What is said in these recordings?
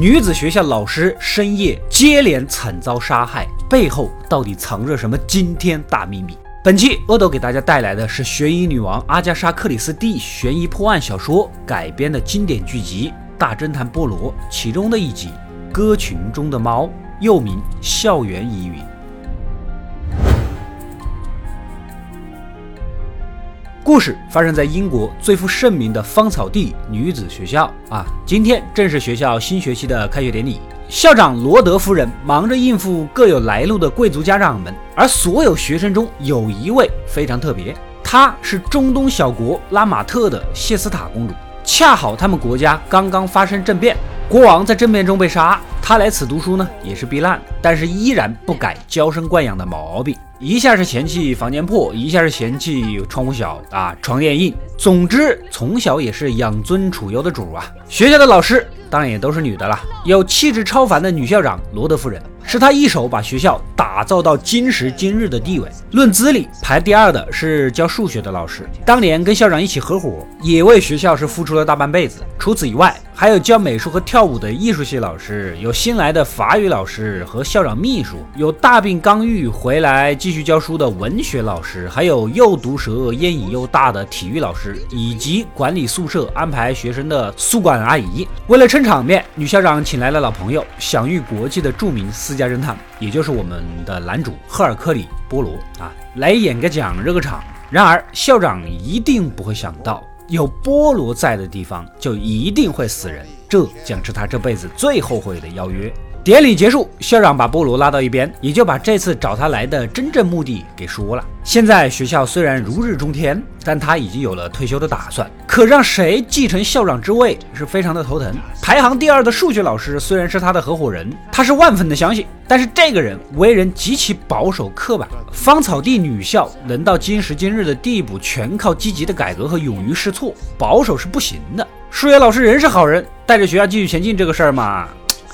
女子学校老师深夜接连惨遭杀害，背后到底藏着什么惊天大秘密？本期阿斗给大家带来的是悬疑女王阿加莎·克里斯蒂悬疑破案小说改编的经典剧集《大侦探波罗》其中的一集《歌群中的猫》，又名《校园疑云》。故事发生在英国最负盛名的芳草地女子学校啊，今天正是学校新学期的开学典礼。校长罗德夫人忙着应付各有来路的贵族家长们，而所有学生中有一位非常特别，她是中东小国拉马特的谢斯塔公主。恰好他们国家刚刚发生政变，国王在政变中被杀，她来此读书呢也是避难，但是依然不改娇生惯养的毛病。一下是嫌弃房间破，一下是嫌弃窗户小啊，床垫硬。总之，从小也是养尊处优的主啊。学校的老师当然也都是女的了，有气质超凡的女校长罗德夫人，是他一手把学校打造到今时今日的地位。论资历，排第二的是教数学的老师，当年跟校长一起合伙，也为学校是付出了大半辈子。除此以外，还有教美术和跳舞的艺术系老师，有新来的法语老师和校长秘书，有大病刚愈回来继续教书的文学老师，还有又毒舌烟瘾又大的体育老师，以及管理宿舍安排学生的宿管阿姨。为了撑场面，女校长请来了老朋友，享誉国际的著名私家侦探，也就是我们的男主赫尔克里·波罗啊，来演个讲热个场。然而，校长一定不会想到。有波罗在的地方，就一定会死人，这将是他这辈子最后悔的邀约。典礼结束，校长把波罗拉到一边，也就把这次找他来的真正目的给说了。现在学校虽然如日中天，但他已经有了退休的打算。可让谁继承校长之位是非常的头疼。排行第二的数学老师虽然是他的合伙人，他是万分的相信，但是这个人为人极其保守刻板。芳草地女校能到今时今日的地步，全靠积极的改革和勇于试错，保守是不行的。数学老师人是好人，带着学校继续前进这个事儿嘛。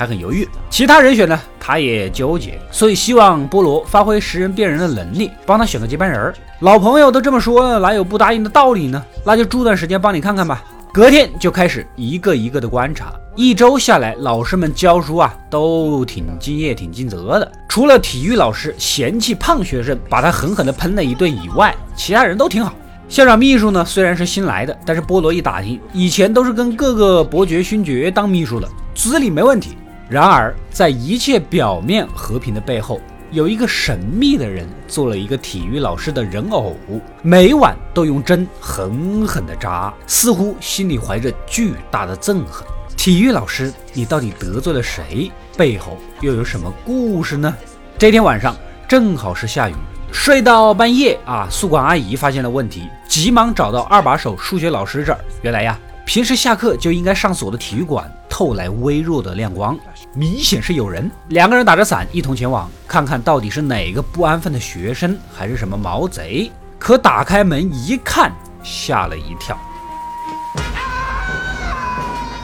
还很犹豫，其他人选呢，他也纠结，所以希望波罗发挥识人辨人的能力，帮他选个接班人。老朋友都这么说，哪有不答应的道理呢？那就住段时间帮你看看吧。隔天就开始一个一个的观察，一周下来，老师们教书啊都挺敬业、挺尽责的。除了体育老师嫌弃胖学生，把他狠狠地喷了一顿以外，其他人都挺好。校长秘书呢，虽然是新来的，但是波罗一打听，以前都是跟各个伯爵勋爵当秘书的，资历没问题。然而，在一切表面和平的背后，有一个神秘的人做了一个体育老师的人偶，每晚都用针狠狠地扎，似乎心里怀着巨大的憎恨。体育老师，你到底得罪了谁？背后又有什么故事呢？这天晚上正好是下雨，睡到半夜啊，宿管阿姨发现了问题，急忙找到二把手数学老师这儿。原来呀，平时下课就应该上锁的体育馆透来微弱的亮光。明显是有人，两个人打着伞一同前往，看看到底是哪个不安分的学生，还是什么毛贼。可打开门一看，吓了一跳，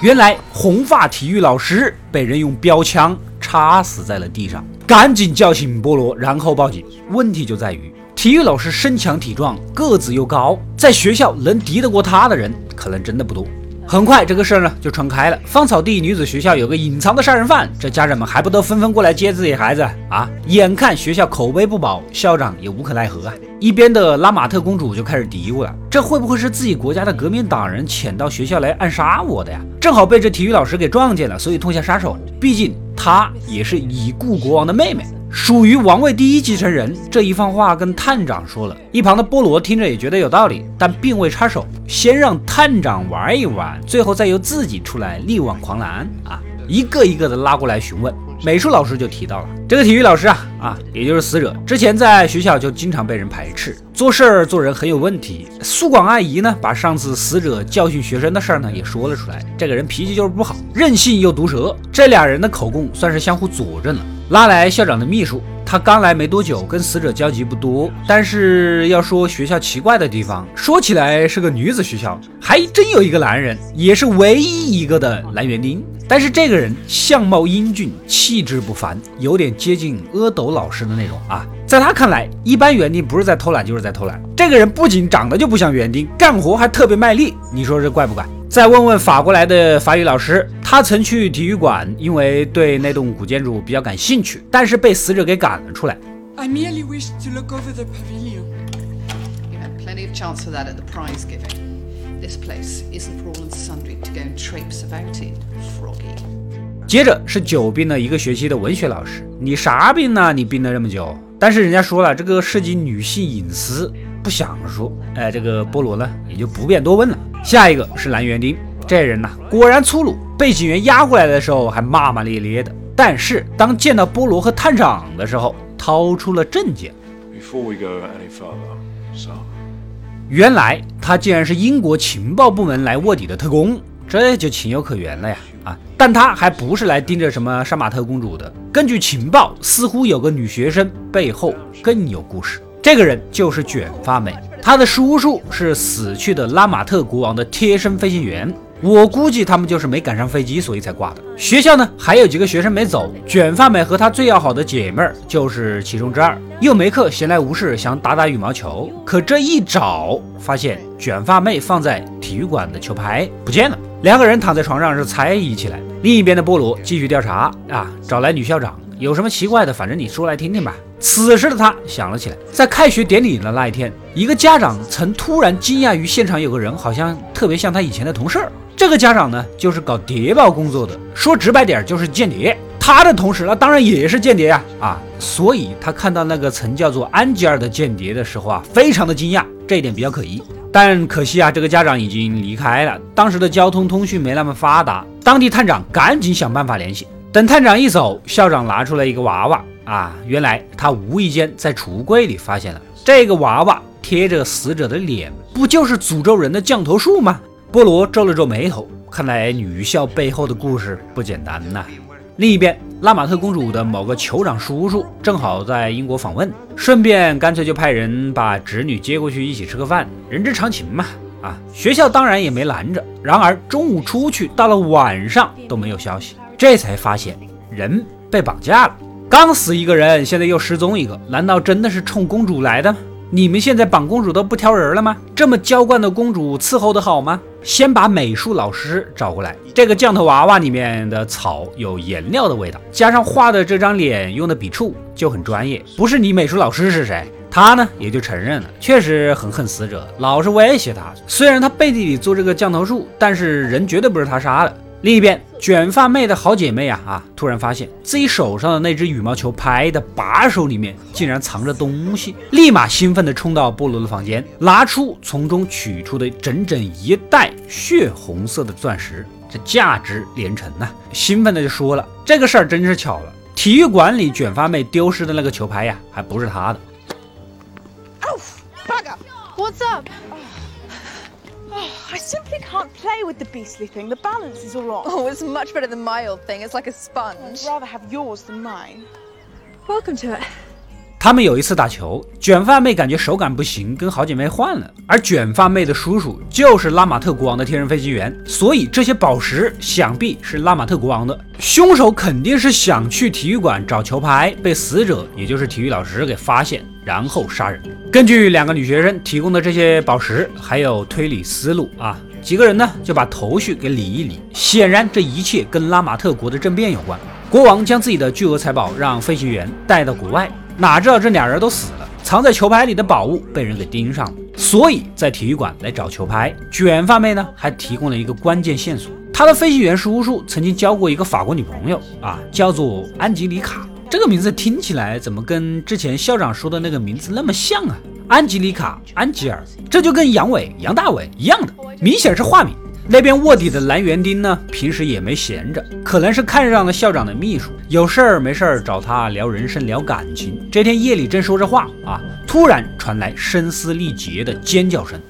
原来红发体育老师被人用标枪插死在了地上。赶紧叫醒菠萝，然后报警。问题就在于，体育老师身强体壮，个子又高，在学校能敌得过他的人，可能真的不多。很快，这个事儿呢就传开了。芳草地女子学校有个隐藏的杀人犯，这家长们还不都纷纷过来接自己孩子啊？眼看学校口碑不保，校长也无可奈何啊。一边的拉玛特公主就开始嘀咕了：这会不会是自己国家的革命党人潜到学校来暗杀我的呀？正好被这体育老师给撞见了，所以痛下杀手。毕竟她也是已故国王的妹妹。属于王位第一继承人这一番话跟探长说了一旁的波罗听着也觉得有道理，但并未插手，先让探长玩一玩，最后再由自己出来力挽狂澜啊！一个一个的拉过来询问。美术老师就提到了这个体育老师啊啊，也就是死者，之前在学校就经常被人排斥，做事儿做人很有问题。宿管阿姨呢，把上次死者教训学生的事儿呢也说了出来，这个人脾气就是不好，任性又毒舌。这俩人的口供算是相互佐证了。拉来校长的秘书，他刚来没多久，跟死者交集不多。但是要说学校奇怪的地方，说起来是个女子学校，还真有一个男人，也是唯一一个的男园丁。但是这个人相貌英俊，气质不凡，有点接近阿斗老师的那种啊。在他看来，一般园丁不是在偷懒就是在偷懒。这个人不仅长得就不像园丁，干活还特别卖力，你说这怪不怪？再问问法国来的法语老师，他曾去体育馆，因为对那栋古建筑比较感兴趣，但是被死者给赶了出来。I merely wished to look over the pavilion. You had plenty of chance for that at the prize giving. This place isn't for all and sundry to go and traipse about in, froggy. 接着是久病了一个学期的文学老师，你啥病呢？你病了这么久？但是人家说了，这个涉及女性隐私，不想说。哎，这个波罗呢，也就不便多问了。下一个是蓝园丁，这人呐，果然粗鲁。被警员押过来的时候还骂骂咧咧的，但是当见到菠萝和探长的时候，掏出了证件。Before we go any further, sir. 原来他竟然是英国情报部门来卧底的特工，这就情有可原了呀！啊，但他还不是来盯着什么杀马特公主的。根据情报，似乎有个女学生背后更有故事。这个人就是卷发妹，他的叔叔是死去的拉马特国王的贴身飞行员。我估计他们就是没赶上飞机，所以才挂的。学校呢还有几个学生没走，卷发妹和她最要好的姐妹儿就是其中之二。又没课，闲来无事想打打羽毛球，可这一找发现卷发妹放在体育馆的球拍不见了。两个人躺在床上是猜疑起来。另一边的波罗继续调查啊，找来女校长，有什么奇怪的，反正你说来听听吧。此时的他想了起来，在开学典礼的那一天，一个家长曾突然惊讶于现场有个人，好像特别像他以前的同事。这个家长呢，就是搞谍报工作的，说直白点就是间谍。他的同事那当然也是间谍呀，啊，所以他看到那个曾叫做安吉尔的间谍的时候啊，非常的惊讶，这一点比较可疑。但可惜啊，这个家长已经离开了，当时的交通通讯没那么发达，当地探长赶紧想办法联系。等探长一走，校长拿出来一个娃娃啊，原来他无意间在橱柜里发现了这个娃娃贴着死者的脸，不就是诅咒人的降头术吗？波罗皱了皱眉头，看来女校背后的故事不简单呐。另一边，拉玛特公主的某个酋长叔叔正好在英国访问，顺便干脆就派人把侄女接过去一起吃个饭，人之常情嘛。啊，学校当然也没拦着。然而中午出去，到了晚上都没有消息，这才发现人被绑架了。刚死一个人，现在又失踪一个，难道真的是冲公主来的？你们现在绑公主都不挑人了吗？这么娇惯的公主伺候的好吗？先把美术老师找过来。这个降头娃娃里面的草有颜料的味道，加上画的这张脸用的笔触就很专业。不是你美术老师是谁？他呢也就承认了，确实很恨死者，老是威胁他。虽然他背地里做这个降头术，但是人绝对不是他杀的。另一边，卷发妹的好姐妹啊啊，突然发现自己手上的那只羽毛球拍的把手里面竟然藏着东西，立马兴奋地冲到波罗的房间，拿出从中取出的整整一袋血红色的钻石，这价值连城呐！兴奋的就说了：“这个事儿真是巧了，体育馆里卷发妹丢失的那个球拍呀，还不是她的。” What's up? I simply can't play with the beastly thing. The balance is all wrong. Oh, it's much better than my old thing. It's like a sponge. rather have yours than mine. Welcome to it. 他们有一次打球，卷发妹感觉手感不行，跟好姐妹换了。而卷发妹的叔叔就是拉马特国王的贴身飞行员，所以这些宝石想必是拉马特国王的。凶手肯定是想去体育馆找球拍，被死者也就是体育老师给发现，然后杀人。根据两个女学生提供的这些宝石，还有推理思路啊，几个人呢就把头绪给理一理。显然这一切跟拉马特国的政变有关。国王将自己的巨额财宝让飞行员带到国外。哪知道这俩人都死了，藏在球拍里的宝物被人给盯上了，所以在体育馆来找球拍。卷发妹呢，还提供了一个关键线索：她的飞行员叔叔曾经交过一个法国女朋友啊，叫做安吉丽卡。这个名字听起来怎么跟之前校长说的那个名字那么像啊？安吉丽卡、安吉尔，这就跟杨伟、杨大伟一样的，明显是化名。那边卧底的蓝园丁呢，平时也没闲着，可能是看上了校长的秘书，有事儿没事儿找他聊人生、聊感情。这天夜里正说着话啊，突然传来声嘶力竭的尖叫声。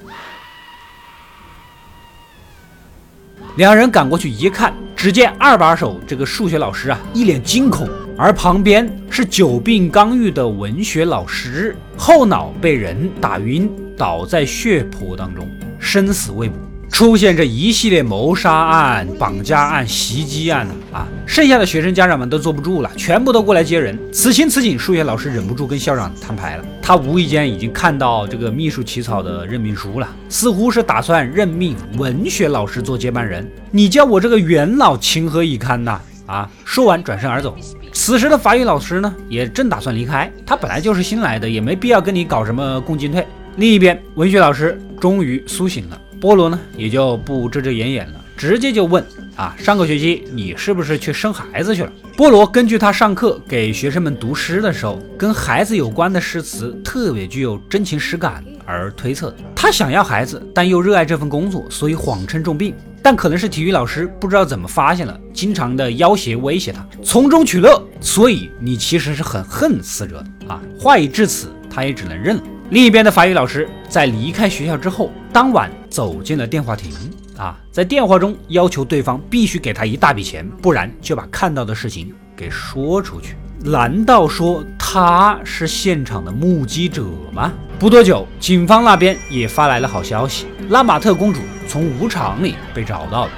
两人赶过去一看，只见二把手这个数学老师啊，一脸惊恐，而旁边是久病刚愈的文学老师，后脑被人打晕，倒在血泊当中，生死未卜。出现这一系列谋杀案、绑架案、袭击案呢啊！剩下的学生家长们都坐不住了，全部都过来接人。此情此景，数学老师忍不住跟校长摊牌了。他无意间已经看到这个秘书起草的任命书了，似乎是打算任命文学老师做接班人。你叫我这个元老情何以堪呐？啊说完转身而走。此时的法语老师呢，也正打算离开。他本来就是新来的，也没必要跟你搞什么共进退。另一边，文学老师终于苏醒了。波罗呢，也就不遮遮掩掩了，直接就问啊，上个学期你是不是去生孩子去了？波罗根据他上课给学生们读诗的时候，跟孩子有关的诗词特别具有真情实感而推测。他想要孩子，但又热爱这份工作，所以谎称重病。但可能是体育老师不知道怎么发现了，经常的要挟威胁他，从中取乐。所以你其实是很恨死者的啊！话已至此，他也只能认了。另一边的法语老师在离开学校之后，当晚走进了电话亭啊，在电话中要求对方必须给他一大笔钱，不然就把看到的事情给说出去。难道说他是现场的目击者吗？不多久，警方那边也发来了好消息：拉玛特公主从舞场里被找到了。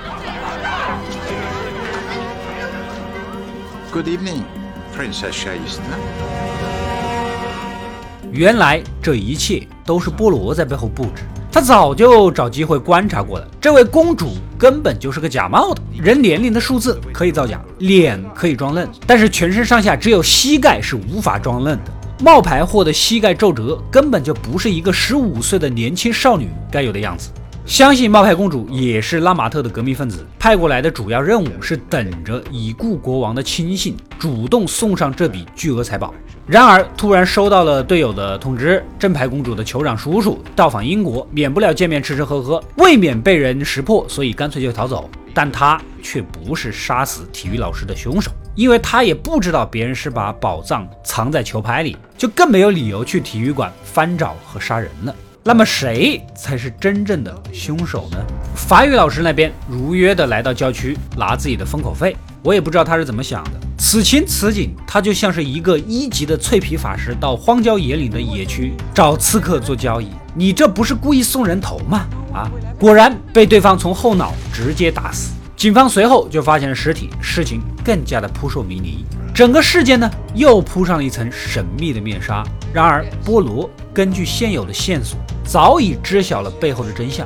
Good evening, Princess Shaista. 原来这一切都是波罗在背后布置，他早就找机会观察过了。这位公主根本就是个假冒的，人年龄的数字可以造假，脸可以装嫩，但是全身上下只有膝盖是无法装嫩的。冒牌货的膝盖皱褶根本就不是一个十五岁的年轻少女该有的样子。相信冒牌公主也是拉马特的革命分子，派过来的主要任务是等着已故国王的亲信主动送上这笔巨额财宝。然而，突然收到了队友的通知，正牌公主的酋长叔叔到访英国，免不了见面吃吃喝喝，未免被人识破，所以干脆就逃走。但他却不是杀死体育老师的凶手，因为他也不知道别人是把宝藏藏在球拍里，就更没有理由去体育馆翻找和杀人了。那么，谁才是真正的凶手呢？法语老师那边如约的来到郊区拿自己的封口费，我也不知道他是怎么想的。此情此景，他就像是一个一级的脆皮法师到荒郊野岭的野区找刺客做交易。你这不是故意送人头吗？啊！果然被对方从后脑直接打死。警方随后就发现了尸体，事情更加的扑朔迷离。整个事件呢，又铺上了一层神秘的面纱。然而，波罗根据现有的线索，早已知晓了背后的真相。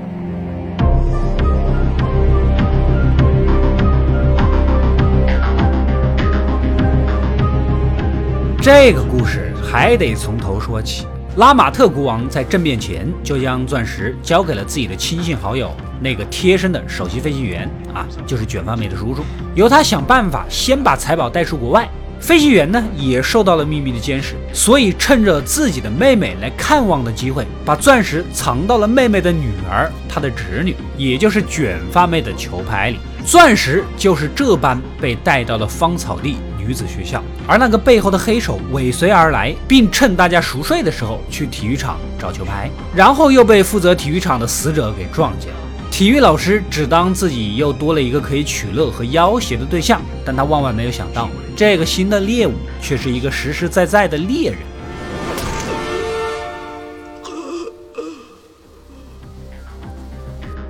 这个故事还得从头说起。拉玛特国王在政变前就将钻石交给了自己的亲信好友，那个贴身的首席飞行员啊，就是卷发妹的叔叔，由他想办法先把财宝带出国外。飞行员呢也受到了秘密的监视，所以趁着自己的妹妹来看望的机会，把钻石藏到了妹妹的女儿，她的侄女，也就是卷发妹的球拍里。钻石就是这般被带到了芳草地。女子学校，而那个背后的黑手尾随而来，并趁大家熟睡的时候去体育场找球拍，然后又被负责体育场的死者给撞见了。体育老师只当自己又多了一个可以取乐和要挟的对象，但他万万没有想到，这个新的猎物却是一个实实在在的猎人。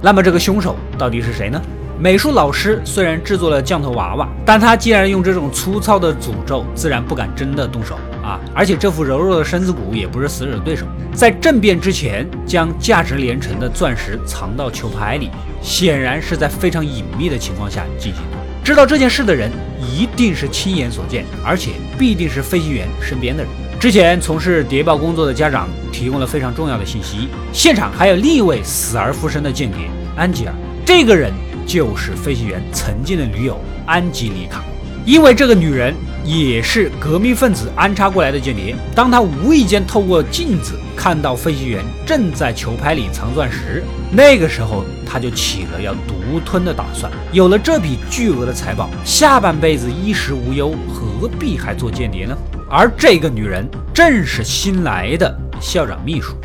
那么，这个凶手到底是谁呢？美术老师虽然制作了降头娃娃，但他既然用这种粗糙的诅咒，自然不敢真的动手啊！而且这副柔弱的身子骨也不是死者的对手。在政变之前，将价值连城的钻石藏到球拍里，显然是在非常隐秘的情况下进行的。知道这件事的人，一定是亲眼所见，而且必定是飞行员身边的人。之前从事谍报工作的家长提供了非常重要的信息，现场还有另一位死而复生的间谍安吉尔，这个人。就是飞行员曾经的女友安吉丽卡。因为这个女人也是革命分子安插过来的间谍。当她无意间透过镜子看到飞行员正在球拍里藏钻石，那个时候她就起了要独吞的打算。有了这笔巨额的财宝，下半辈子衣食无忧，何必还做间谍呢？而这个女人正是新来的校长秘书。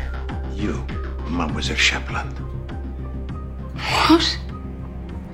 You, Mademoiselle Chapeland. What?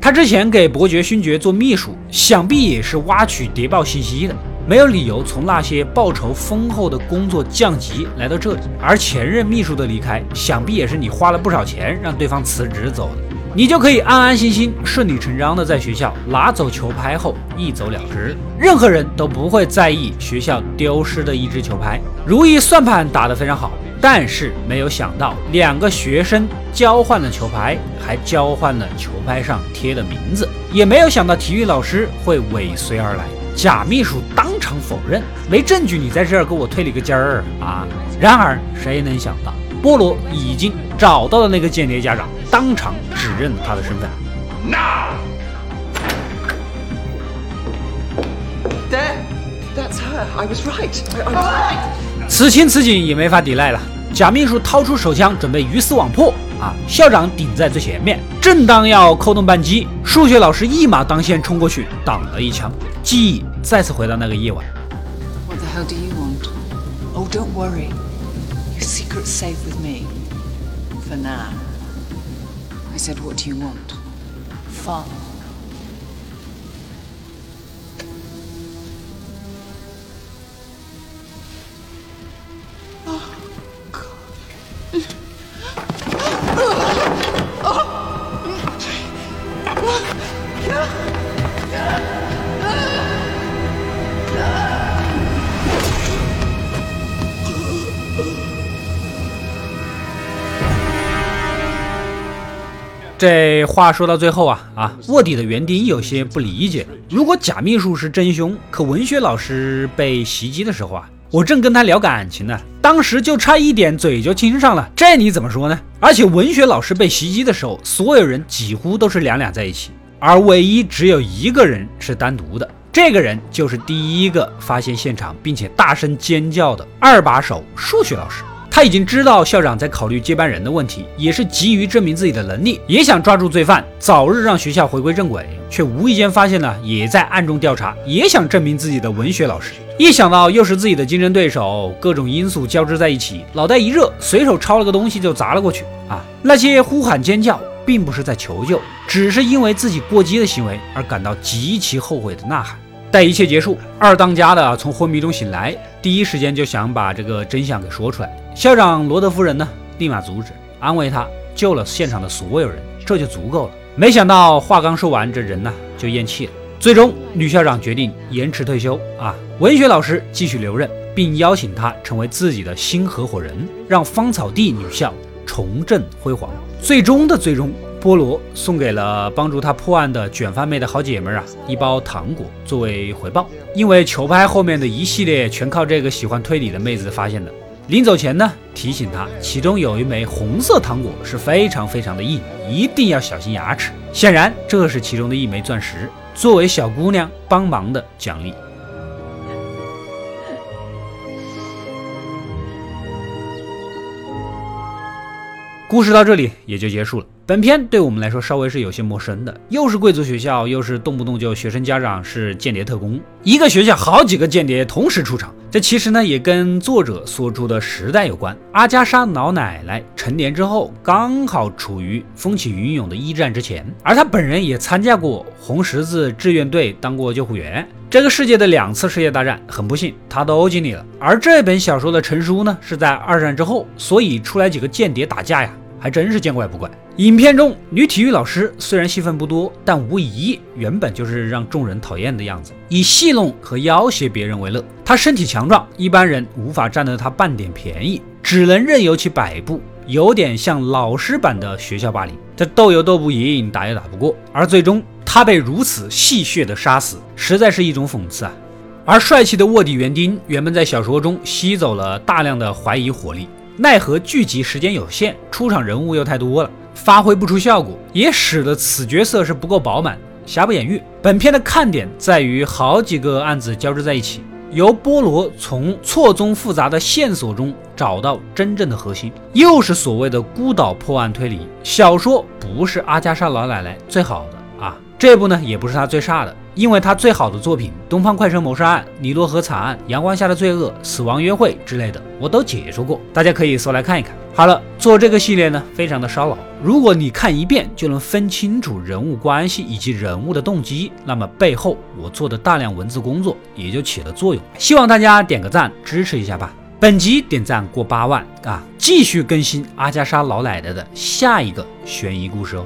他之前给伯爵勋爵做秘书，想必也是挖取谍报信息的，没有理由从那些报酬丰厚的工作降级来到这里。而前任秘书的离开，想必也是你花了不少钱让对方辞职走的，你就可以安安心心、顺理成章的在学校拿走球拍后一走了之，任何人都不会在意学校丢失的一只球拍。如意算盘打得非常好。但是没有想到，两个学生交换了球拍，还交换了球拍上贴的名字，也没有想到体育老师会尾随而来。假秘书当场否认，没证据，你在这儿给我推了个尖儿啊！然而谁能想到，波罗已经找到了那个间谍家长，当场指认他的身份。There. That's her. I was right. I, I was right. 此情此景也没法抵赖了。假秘书掏出手枪，准备鱼死网破啊！校长顶在最前面，正当要扣动扳机，数学老师一马当先冲过去挡了一枪。记忆再次回到那个夜晚。What the hell do you want? Oh, don't worry. Secret's safe with me. For now. I said, what do you want? Fun. 这话说到最后啊啊，卧底的园丁有些不理解。如果假秘书是真凶，可文学老师被袭击的时候啊，我正跟他聊感情呢，当时就差一点嘴就亲上了，这你怎么说呢？而且文学老师被袭击的时候，所有人几乎都是两两在一起，而唯一只有一个人是单独的，这个人就是第一个发现现场并且大声尖叫的二把手数学老师。他已经知道校长在考虑接班人的问题，也是急于证明自己的能力，也想抓住罪犯，早日让学校回归正轨，却无意间发现了也在暗中调查，也想证明自己的文学老师。一想到又是自己的竞争对手，各种因素交织在一起，脑袋一热，随手抄了个东西就砸了过去。啊，那些呼喊尖叫并不是在求救，只是因为自己过激的行为而感到极其后悔的呐喊。待一切结束，二当家的从昏迷中醒来，第一时间就想把这个真相给说出来。校长罗德夫人呢，立马阻止，安慰他，救了现场的所有人，这就足够了。没想到话刚说完，这人呢就咽气了。最终，女校长决定延迟退休啊，文学老师继续留任，并邀请他成为自己的新合伙人，让芳草地女校重振辉煌。最终的最终。波罗送给了帮助他破案的卷发妹的好姐们啊一包糖果作为回报，因为球拍后面的一系列全靠这个喜欢推理的妹子发现的。临走前呢，提醒他其中有一枚红色糖果是非常非常的硬，一定要小心牙齿。显然这是其中的一枚钻石，作为小姑娘帮忙的奖励。故事到这里也就结束了。本片对我们来说稍微是有些陌生的，又是贵族学校，又是动不动就学生家长是间谍特工，一个学校好几个间谍同时出场。这其实呢也跟作者所处的时代有关。阿加莎老奶奶成年之后，刚好处于风起云涌的一战之前，而她本人也参加过红十字志愿队，当过救护员。这个世界的两次世界大战，很不幸她都经历了。而这本小说的成书呢，是在二战之后，所以出来几个间谍打架呀。还真是见怪不怪。影片中女体育老师虽然戏份不多，但无疑原本就是让众人讨厌的样子，以戏弄和要挟别人为乐。她身体强壮，一般人无法占得她半点便宜，只能任由其摆布，有点像老师版的学校霸凌。这斗又斗不赢，打也打不过，而最终她被如此戏谑的杀死，实在是一种讽刺啊。而帅气的卧底园丁原本在小说中吸走了大量的怀疑火力。奈何剧集时间有限，出场人物又太多了，发挥不出效果，也使得此角色是不够饱满。瑕不掩瑜。本片的看点在于好几个案子交织在一起，由波罗从错综复杂的线索中找到真正的核心，又是所谓的孤岛破案推理小说，不是阿加莎老奶奶最好的，这部呢也不是他最差的。因为他最好的作品《东方快车谋杀案》《尼罗河惨案》《阳光下的罪恶》《死亡约会》之类的，我都解说过，大家可以搜来看一看。好了，做这个系列呢，非常的烧脑。如果你看一遍就能分清楚人物关系以及人物的动机，那么背后我做的大量文字工作也就起了作用。希望大家点个赞支持一下吧。本集点赞过八万啊，继续更新阿加莎老奶奶的下一个悬疑故事哦。